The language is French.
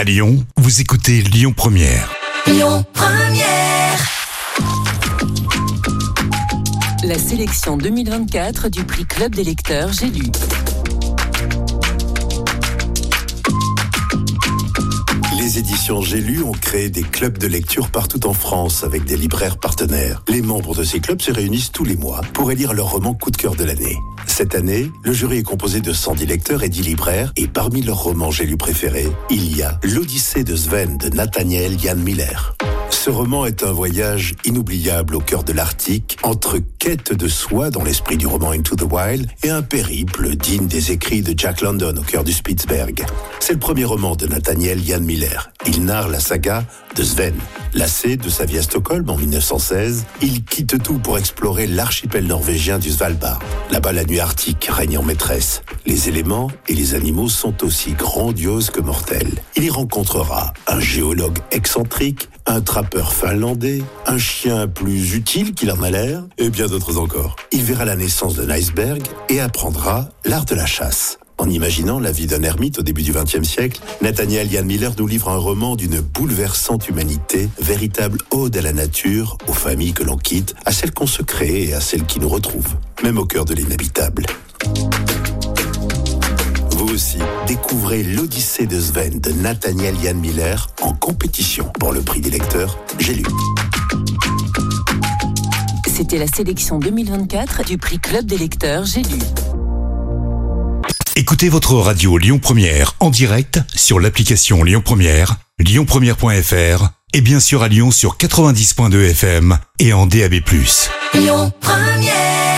À Lyon, vous écoutez Lyon Première. Lyon Première. La sélection 2024 du prix Club des lecteurs J'ai lu. Les éditions J'ai lu ont créé des clubs de lecture partout en France avec des libraires partenaires. Les membres de ces clubs se réunissent tous les mois pour élire leur roman coup de cœur de l'année. Cette année, le jury est composé de 110 lecteurs et 10 libraires et parmi leurs romans J'ai lu préférés, il y a L'Odyssée de Sven de Nathaniel Jan Miller. Ce roman est un voyage inoubliable au cœur de l'Arctique, entre quête de soi dans l'esprit du roman Into the Wild et un périple digne des écrits de Jack London au cœur du Spitzberg. C'est le premier roman de Nathaniel Jan Miller. Il narre la saga de Sven. Lassé de sa vie à Stockholm en 1916, il quitte tout pour explorer l'archipel norvégien du Svalbard. Là-bas, la nuit arctique règne en maîtresse. Les éléments et les animaux sont aussi grandioses que mortels. Il y rencontrera un géologue excentrique, un trappeur finlandais, un chien plus utile qu'il en a l'air, et bien d'autres encore. Il verra la naissance d'un iceberg et apprendra l'art de la chasse. En imaginant la vie d'un ermite au début du XXe siècle, Nathaniel Yann Miller nous livre un roman d'une bouleversante humanité, véritable ode à la nature, aux familles que l'on quitte, à celles qu'on se crée et à celles qui nous retrouvent, même au cœur de l'inhabitable. Découvrez l'Odyssée de Sven de Nathaniel Yann Miller en compétition pour le prix des lecteurs J'ai lu. C'était la sélection 2024 du prix Club des lecteurs J'ai lu. Écoutez votre radio Lyon Première en direct sur l'application Lyon Première, lyonpremière.fr et bien sûr à Lyon sur 90.2 FM et en DAB+. Lyon Première.